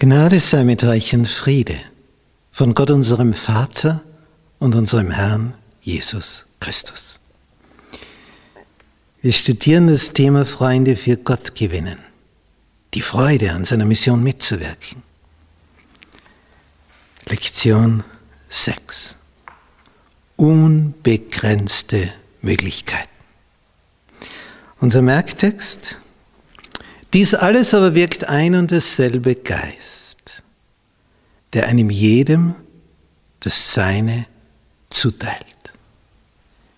Gnade sei mit euch und Friede von Gott unserem Vater und unserem Herrn Jesus Christus. Wir studieren das Thema Freunde für Gott gewinnen, die Freude an seiner Mission mitzuwirken. Lektion 6. Unbegrenzte Möglichkeiten. Unser Merktext dies alles aber wirkt ein und dasselbe Geist, der einem jedem das Seine zuteilt,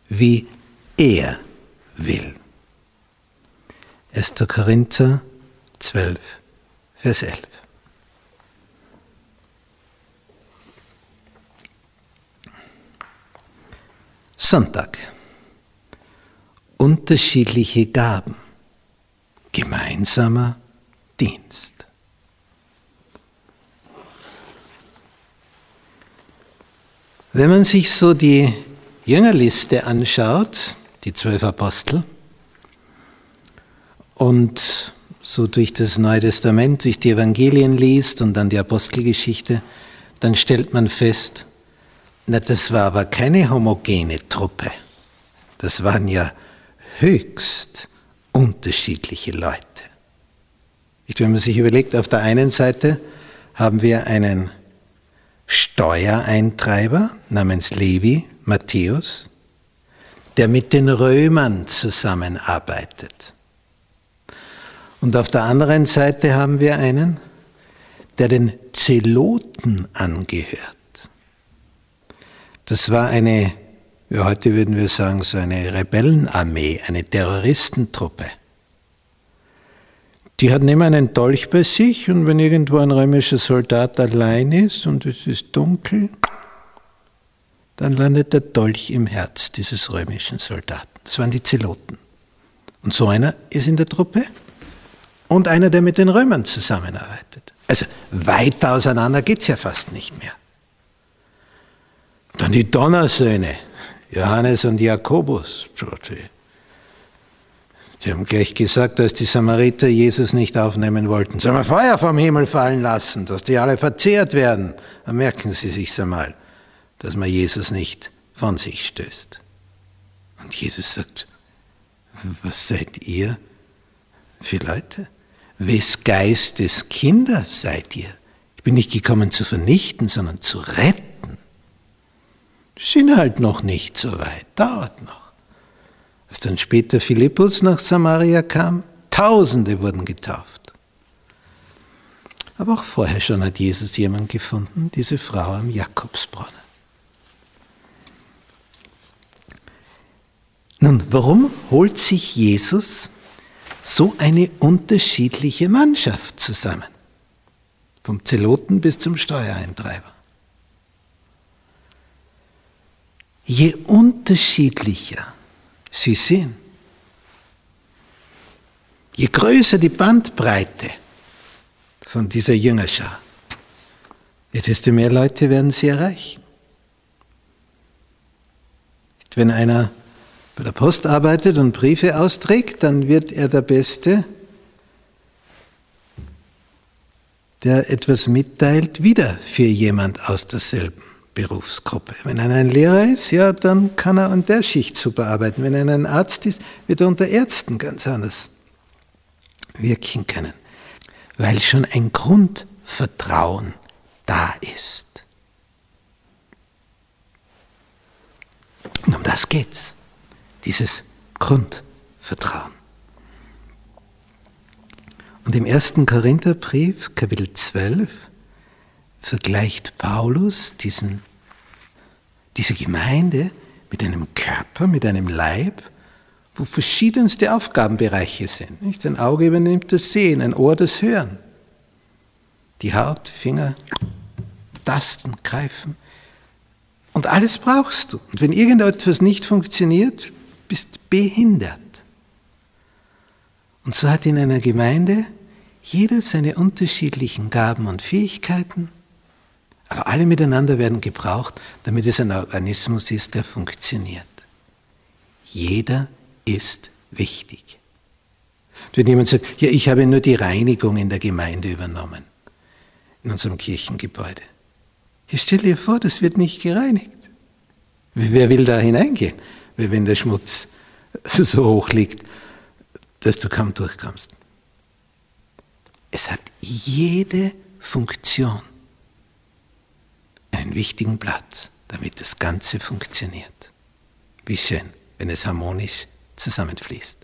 wie er will. 1. Korinther 12, Vers 11. Sonntag. Unterschiedliche Gaben gemeinsamer Dienst. Wenn man sich so die Jüngerliste anschaut, die zwölf Apostel, und so durch das Neue Testament, durch die Evangelien liest und dann die Apostelgeschichte, dann stellt man fest, na, das war aber keine homogene Truppe. Das waren ja höchst unterschiedliche Leute. Wenn man sich überlegt, auf der einen Seite haben wir einen Steuereintreiber namens Levi, Matthäus, der mit den Römern zusammenarbeitet. Und auf der anderen Seite haben wir einen, der den Zeloten angehört. Das war eine ja, heute würden wir sagen, so eine Rebellenarmee, eine Terroristentruppe. Die hatten immer einen Dolch bei sich und wenn irgendwo ein römischer Soldat allein ist und es ist dunkel, dann landet der Dolch im Herz dieses römischen Soldaten. Das waren die Zeloten. Und so einer ist in der Truppe und einer, der mit den Römern zusammenarbeitet. Also weiter auseinander geht es ja fast nicht mehr. Dann die Donnersöhne, Johannes und Jakobus. Sie haben gleich gesagt, dass die Samariter Jesus nicht aufnehmen wollten. Sollen wir Feuer vom Himmel fallen lassen, dass die alle verzehrt werden? Dann merken Sie sich einmal, dass man Jesus nicht von sich stößt. Und Jesus sagt, was seid ihr für Leute? Wes Geistes Kinder seid ihr? Ich bin nicht gekommen zu vernichten, sondern zu retten sind halt noch nicht so weit, dauert noch. Als dann später Philippus nach Samaria kam, Tausende wurden getauft. Aber auch vorher schon hat Jesus jemanden gefunden, diese Frau am Jakobsbrunnen. Nun, warum holt sich Jesus so eine unterschiedliche Mannschaft zusammen? Vom Zeloten bis zum Steuereintreiber. Je unterschiedlicher sie sind, je größer die Bandbreite von dieser Jüngerschar, desto mehr Leute werden sie erreichen. Wenn einer bei der Post arbeitet und Briefe austrägt, dann wird er der Beste, der etwas mitteilt, wieder für jemand aus derselben Berufsgruppe. Wenn einer ein Lehrer ist, ja, dann kann er an der Schicht super arbeiten. Wenn einer ein Arzt ist, wird er unter Ärzten ganz anders wirken können, weil schon ein Grundvertrauen da ist. Und um das geht's, dieses Grundvertrauen. Und im ersten Korintherbrief, Kapitel 12, vergleicht Paulus diesen diese Gemeinde mit einem Körper, mit einem Leib, wo verschiedenste Aufgabenbereiche sind. Nicht? Ein Auge übernimmt das Sehen, ein Ohr das Hören. Die Haut, Finger, Tasten, Greifen. Und alles brauchst du. Und wenn irgendetwas nicht funktioniert, bist behindert. Und so hat in einer Gemeinde jeder seine unterschiedlichen Gaben und Fähigkeiten aber alle miteinander werden gebraucht, damit es ein Organismus ist, der funktioniert. Jeder ist wichtig. Wenn jemand sagt, ja, ich habe nur die Reinigung in der Gemeinde übernommen. in unserem Kirchengebäude. Hier stell dir vor, das wird nicht gereinigt. Wer will da hineingehen, wenn der Schmutz so hoch liegt, dass du kaum durchkommst? Es hat jede Funktion einen wichtigen Platz, damit das Ganze funktioniert. Wie schön, wenn es harmonisch zusammenfließt.